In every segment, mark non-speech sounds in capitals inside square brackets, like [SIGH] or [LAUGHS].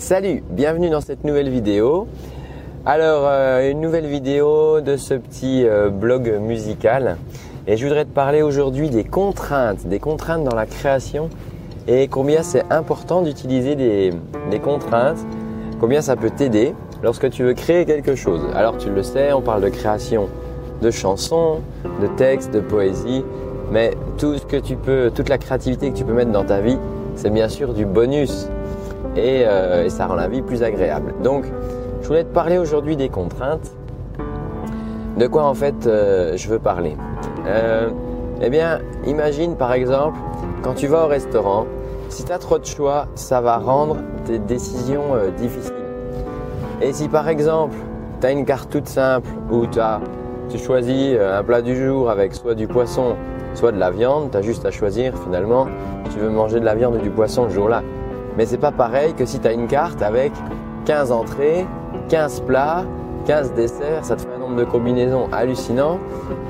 Salut, bienvenue dans cette nouvelle vidéo. Alors, euh, une nouvelle vidéo de ce petit euh, blog musical. Et je voudrais te parler aujourd'hui des contraintes, des contraintes dans la création et combien c'est important d'utiliser des, des contraintes, combien ça peut t'aider lorsque tu veux créer quelque chose. Alors, tu le sais, on parle de création de chansons, de textes, de poésie, mais tout ce que tu peux, toute la créativité que tu peux mettre dans ta vie, c'est bien sûr du bonus euh, et, ça rend la vie plus agréable. Donc, je voulais te parler aujourd'hui des contraintes. De quoi en fait euh, je veux parler euh, Eh bien, imagine par exemple quand tu vas au restaurant, si tu as trop de choix, ça va rendre tes décisions difficiles. Et si par exemple, tu as une carte toute simple où tu choisis un plat du jour avec soit du poisson, soit de la viande, tu as juste à choisir finalement tu veux manger de la viande ou du poisson le jour-là. Mais c'est pas pareil que si tu une carte avec 15 entrées, 15 plats, 15 desserts, ça te fait un nombre de combinaisons hallucinant.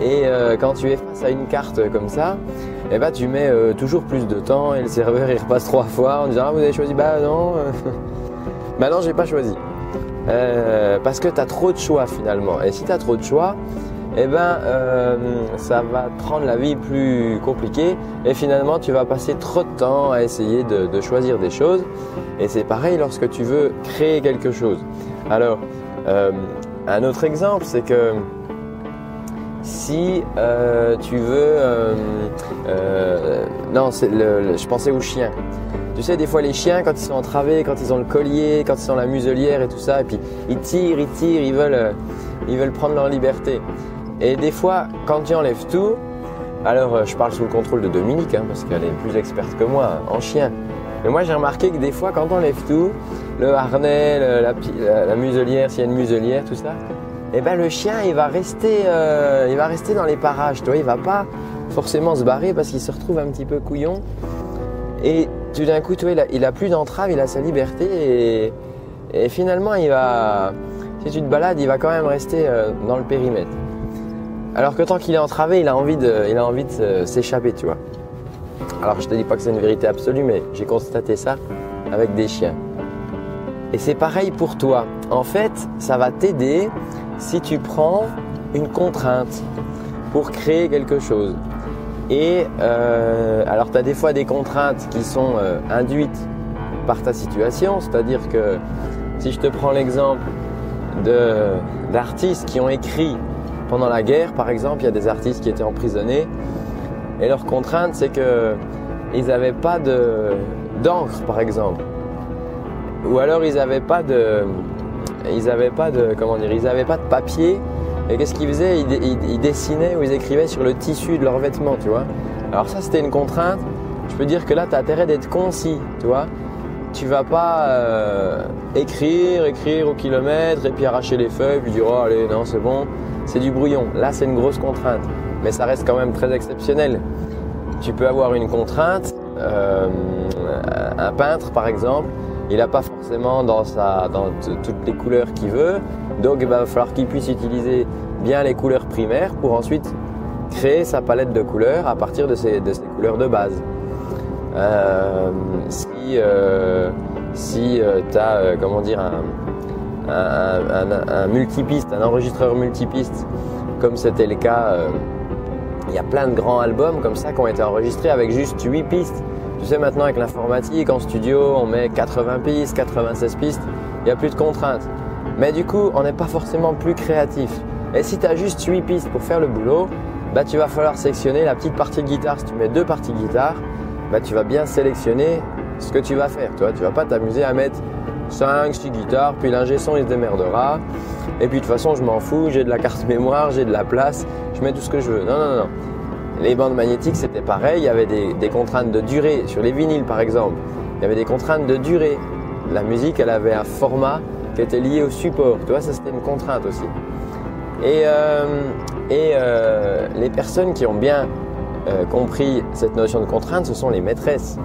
Et euh, quand tu es face à une carte comme ça, eh ben, tu mets euh, toujours plus de temps et le serveur il repasse trois fois en disant ah, vous avez choisi bah non. [LAUGHS] Bah non j'ai pas choisi. Parce que tu as trop de choix finalement. Et si tu trop de choix eh ben, euh, ça va te rendre la vie plus compliquée et finalement tu vas passer trop de temps à essayer de, choisir des choses. Et c'est pareil lorsque tu veux créer quelque chose. Alors, euh, un autre exemple, c'est que si euh, tu veux, non, je pensais aux chiens. Tu sais, des fois les chiens, quand ils sont entravés, quand ils ont le collier, quand ils ont la muselière et tout ça, et puis ils tirent, ils tirent, ils veulent prendre leur liberté. Et des fois, quand tu enlèves tout, alors euh, je parle sous le contrôle de Dominique, hein, parce qu'elle est plus experte que moi en chien. Mais moi j'ai remarqué que des fois, quand on enlève tout, le harnais, la, muselière, s'il y a une muselière, tout ça, eh ben le chien il va rester, euh, il va rester dans les parages, toi, il va pas forcément se barrer parce qu'il se retrouve un petit peu couillon. Et tout d'un coup, toi, il, a, plus d'entrave, il a sa liberté et, finalement il va, si tu te balades, il va quand même rester euh, dans le périmètre. Alors que tant qu'il est entravé, il a envie de, il a envie de s'échapper, tu vois. Alors je te dis pas que c'est une vérité absolue, mais j'ai constaté ça avec des chiens. Et c'est pareil pour toi. En fait, ça va t'aider si tu prends une contrainte pour créer quelque chose. Et euh, alors tu as des fois des contraintes qui sont euh, induites par ta situation, c'est-à-dire que si je te prends l'exemple d'artistes qui ont écrit pendant la guerre, par exemple, il y a des artistes qui étaient emprisonnés et leur contrainte, c'est qu'ils n'avaient pas d'encre, par exemple, ou alors ils n'avaient pas de, ils avaient pas de, comment dire, ils n'avaient pas de papier. Et qu'est-ce qu'ils faisaient? Ils, dessinaient ou ils écrivaient sur le tissu de leurs vêtements, tu vois. Alors ça, c'était une contrainte. Je peux dire que là, tu as intérêt d'être concis, tu vois tu vas pas euh, écrire, écrire au kilomètre et puis arracher les feuilles puis dire oh allez non c'est bon c'est du brouillon. Là, c'est une grosse contrainte, mais ça reste quand même très exceptionnel. Tu peux avoir une contrainte, euh, un peintre par exemple, il n'a pas forcément dans, sa, dans toutes les couleurs qu'il veut, donc il va falloir qu'il puisse utiliser bien les couleurs primaires pour ensuite créer sa palette de couleurs à partir de ces couleurs de base. Euh, si euh, si tu as, comment dire, un, un, multipiste, un enregistreur multipiste, comme c'était le cas. Euh, il y a plein de grands albums comme ça qui ont été enregistrés avec juste 8 pistes. Tu sais, maintenant avec l'informatique, en studio, on met 80 pistes, 96 pistes, il n'y a plus de contraintes. Mais du coup, on n'est pas forcément plus créatif. Et si tu as juste 8 pistes pour faire le boulot, bah, tu vas falloir sélectionner la petite partie de guitare. Si tu mets deux parties de guitare, bah, tu vas bien sélectionner ce que tu vas faire. Tu ne vas pas t'amuser à mettre 5, 6 guitares, puis l'ingé son il se démerdera. Et puis de toute façon, je m'en fous, j'ai de la carte mémoire, j'ai de la place, je mets tout ce que je veux. Non, non, non. Les bandes magnétiques, c'était pareil, il y avait des, contraintes de durée. Sur les vinyles, par exemple, il y avait des contraintes de durée. La musique, elle avait un format qui était lié au support. Tu vois, ça c'était une contrainte aussi. Et, euh, et euh, les personnes qui ont bien euh, compris cette notion de contrainte, ce sont les maîtresses.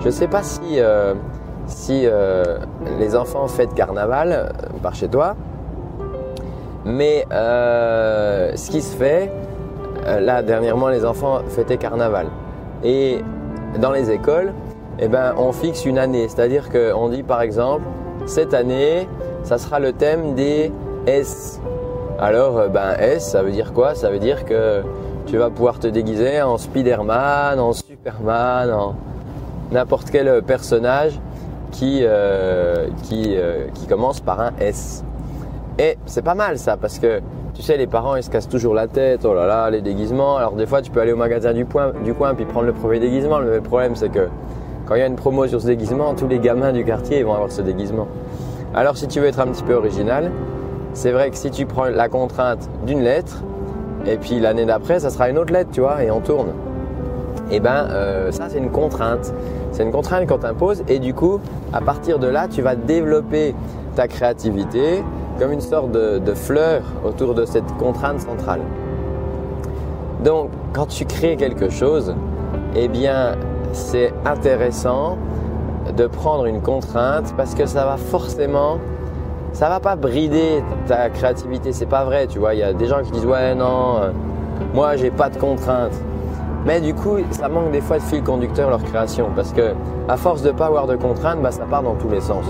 Je ne sais pas si si euh, les enfants fêtent carnaval euh, par chez toi. Mais euh, ce qui se fait, là dernièrement les enfants fêtaient carnaval. Et dans les écoles, eh ben, on fixe une année. C'est-à-dire qu'on dit par exemple, cette année, ça sera le thème des S. Alors, ben S, ça veut dire quoi? Ça veut dire que tu vas pouvoir te déguiser en Spider-Man, en Superman, en n'importe quel personnage qui, euh, euh, qui commence par un S. Et c'est pas mal ça, parce que tu sais, les parents ils se cassent toujours la tête, oh là là, les déguisements. Alors des fois, tu peux aller au magasin du, point, du coin puis prendre le premier déguisement. Le problème, c'est que quand il y a une promo sur ce déguisement, tous les gamins du quartier vont avoir ce déguisement. Alors si tu veux être un petit peu original, c'est vrai que si tu prends la contrainte d'une lettre, et puis l'année d'après, ça sera une autre lettre, tu vois, et on tourne. Eh ben euh, ça c'est une contrainte. C'est une contrainte qu'on t'impose et du coup, à partir de là, tu vas développer ta créativité comme une sorte de, fleur autour de cette contrainte centrale. Donc, quand tu crées quelque chose, eh bien, c'est intéressant de prendre une contrainte parce que ça va forcément ça va pas brider ta créativité, c'est pas vrai, tu vois. Il y a des gens qui disent ouais non, euh, moi j'ai pas de contraintes. Mais du coup, ça manque des fois de fil conducteur leur création parce que à force de pas avoir de contraintes, bah, ça part dans tous les sens.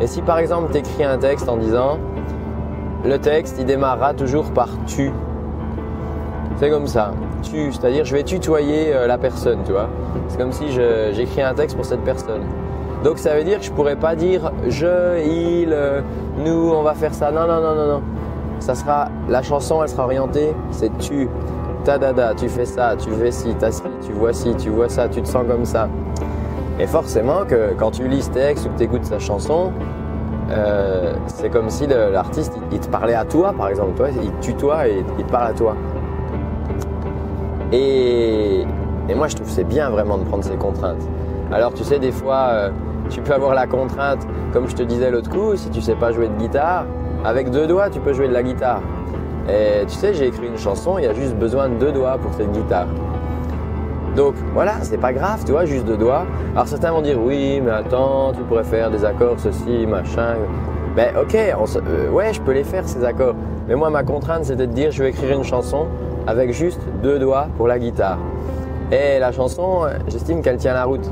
Et si par exemple tu écris un texte en disant le texte il démarrera toujours par tu. C'est comme ça, tu, c'est-à-dire je vais tutoyer euh, la personne, tu vois. C'est comme si j'écris un texte pour cette personne. Donc ça veut dire que je pourrais pas dire je, il, euh, nous, on va faire ça. Non, non, non, non, non. Ça sera la chanson, elle sera orientée. C'est tu, ta dada, tu fais ça, tu fais ci, t'as ci, tu vois ci, tu vois ça, tu te sens comme ça. Et forcément que quand tu lis ce texte ou que tu écoutes sa chanson, euh, c'est comme si l'artiste il, te parlait à toi, par exemple. Il te tutoie et il te parle à toi. Et, moi, je trouve c'est bien vraiment de prendre ces contraintes. Alors, tu sais, des fois, euh, tu peux avoir la contrainte, comme je te disais l'autre coup, si tu sais pas jouer de guitare, avec deux doigts, tu peux jouer de la guitare. Et tu sais, j'ai écrit une chanson, il y a juste besoin de deux doigts pour cette guitare. Donc voilà, c'est pas grave, tu vois, juste deux doigts. Alors certains vont dire oui, mais attends, tu pourrais faire des accords, ceci, machin. Ben ok, euh, ouais, je peux les faire ces accords. Mais moi, ma contrainte, c'était de dire je vais écrire une chanson avec juste deux doigts pour la guitare. Et la chanson, j'estime qu'elle tient la route.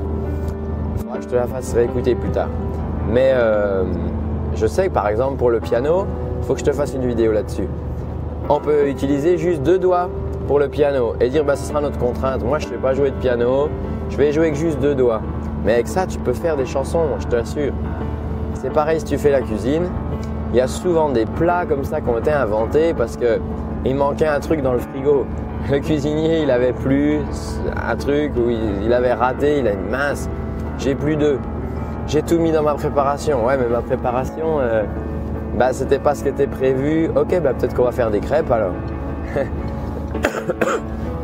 Il faudra que je te la fasse réécouter plus tard. Mais euh, je sais que par exemple pour le piano, il faut que je te fasse une vidéo là-dessus. On peut utiliser juste deux doigts pour le piano et dire bah ce sera notre contrainte. Moi je ne sais pas jouer de piano, je vais jouer avec juste deux doigts. Mais avec ça tu peux faire des chansons, je t'assure. C'est pareil si tu fais la cuisine. Il y a souvent des plats comme ça qui ont été inventés parce que il manquait un truc dans le frigo. Le cuisinier, il avait plus un truc où il, avait raté, il a une mince. J'ai plus d'œufs. J'ai tout mis dans ma préparation. Ouais, mais ma préparation, euh, bah, c'était pas ce qui était prévu. Ok, bah, peut-être qu'on va faire des crêpes alors. [COUGHS]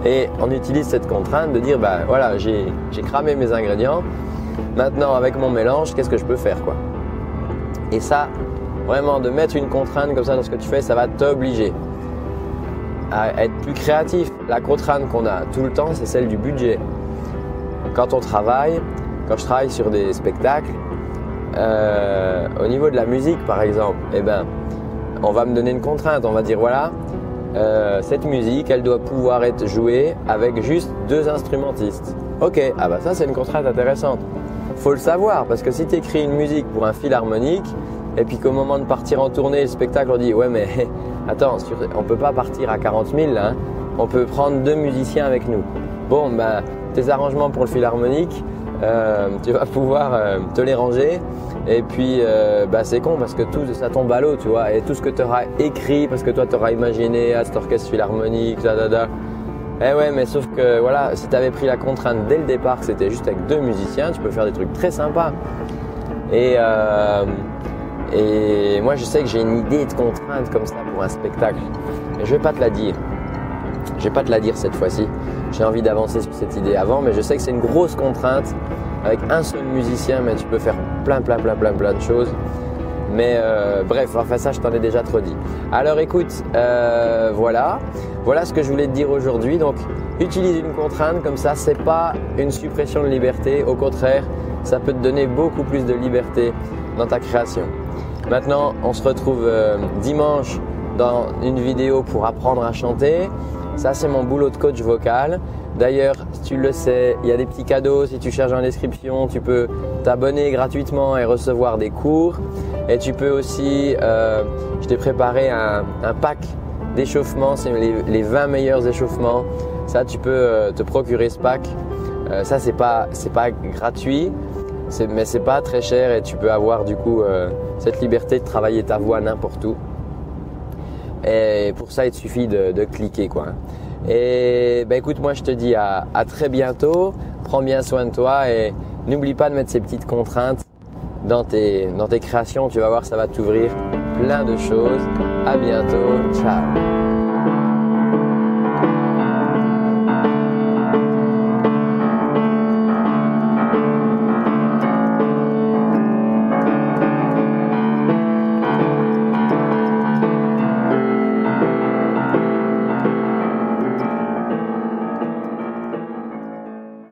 Et on utilise cette contrainte de dire, bah voilà, j'ai cramé mes ingrédients. Maintenant, avec mon mélange, qu'est-ce que je peux faire quoi? Et ça, vraiment, de mettre une contrainte comme ça dans ce que tu fais, ça va t'obliger à être plus créatif. La contrainte qu'on a tout le temps, c'est celle du budget. Quand on travaille, quand je travaille sur des spectacles, euh, au niveau de la musique par exemple, eh ben, on va me donner une contrainte. On va dire voilà, euh, cette musique, elle doit pouvoir être jouée avec juste deux instrumentistes. Ok, ah bah ça c'est une contrainte intéressante. Faut le savoir parce que si tu écris une musique pour un fil harmonique et puis qu'au moment de partir en tournée, le spectacle on dit ouais mais [LAUGHS] attends, on peut pas partir à 40 000 là, hein. on peut prendre deux musiciens avec nous. Bon, bah tes arrangements pour le fil harmonique, euh, tu vas pouvoir euh, te les ranger et puis, euh, bah, c'est con parce que tout ça tombe à l'eau, tu vois. Et tout ce que tu auras écrit, parce que toi, tu auras imaginé à cet orchestre philharmonique, da, da, da. Eh ouais, mais sauf que voilà, si tu avais pris la contrainte dès le départ, que c'était juste avec deux musiciens, tu peux faire des trucs très sympas. Et, et moi, je sais que j'ai une idée de contrainte comme ça pour un spectacle. Mais je vais pas te la dire. Je vais pas te la dire cette fois-ci. J'ai envie d'avancer sur cette idée avant, mais je sais que c'est une grosse contrainte avec un seul musicien, mais tu peux faire plein, plein, plein, plein, plein de choses. Mais euh, bref, enfin ça, je t'en ai déjà trop dit. Alors écoute, euh, voilà, voilà ce que je voulais te dire aujourd'hui. Donc, utilise une contrainte comme ça, c'est pas une suppression de liberté. Au contraire, ça peut te donner beaucoup plus de liberté dans ta création. Maintenant, on se retrouve euh, dimanche dans une vidéo pour apprendre à chanter. Ça, c'est mon boulot de coach vocal. D'ailleurs, si tu le sais, il y a des petits cadeaux. Si tu cherches en description, tu peux t'abonner gratuitement et recevoir des cours. Et tu peux aussi, euh, je t'ai préparé un, pack d'échauffement, c'est les, 20 meilleurs échauffements. Ça, tu peux euh, te procurer ce pack. Euh, ça, c'est pas, c'est pas gratuit, mais c'est pas très cher et tu peux avoir du coup cette liberté de travailler ta voix n'importe où. Et pour ça, il te suffit de, cliquer quoi. Et ben écoute, moi je te dis à, très bientôt. Prends bien soin de toi et n'oublie pas de mettre ces petites contraintes dans tes, dans tes créations. Tu vas voir, ça va t'ouvrir plein de choses. À bientôt. Ciao.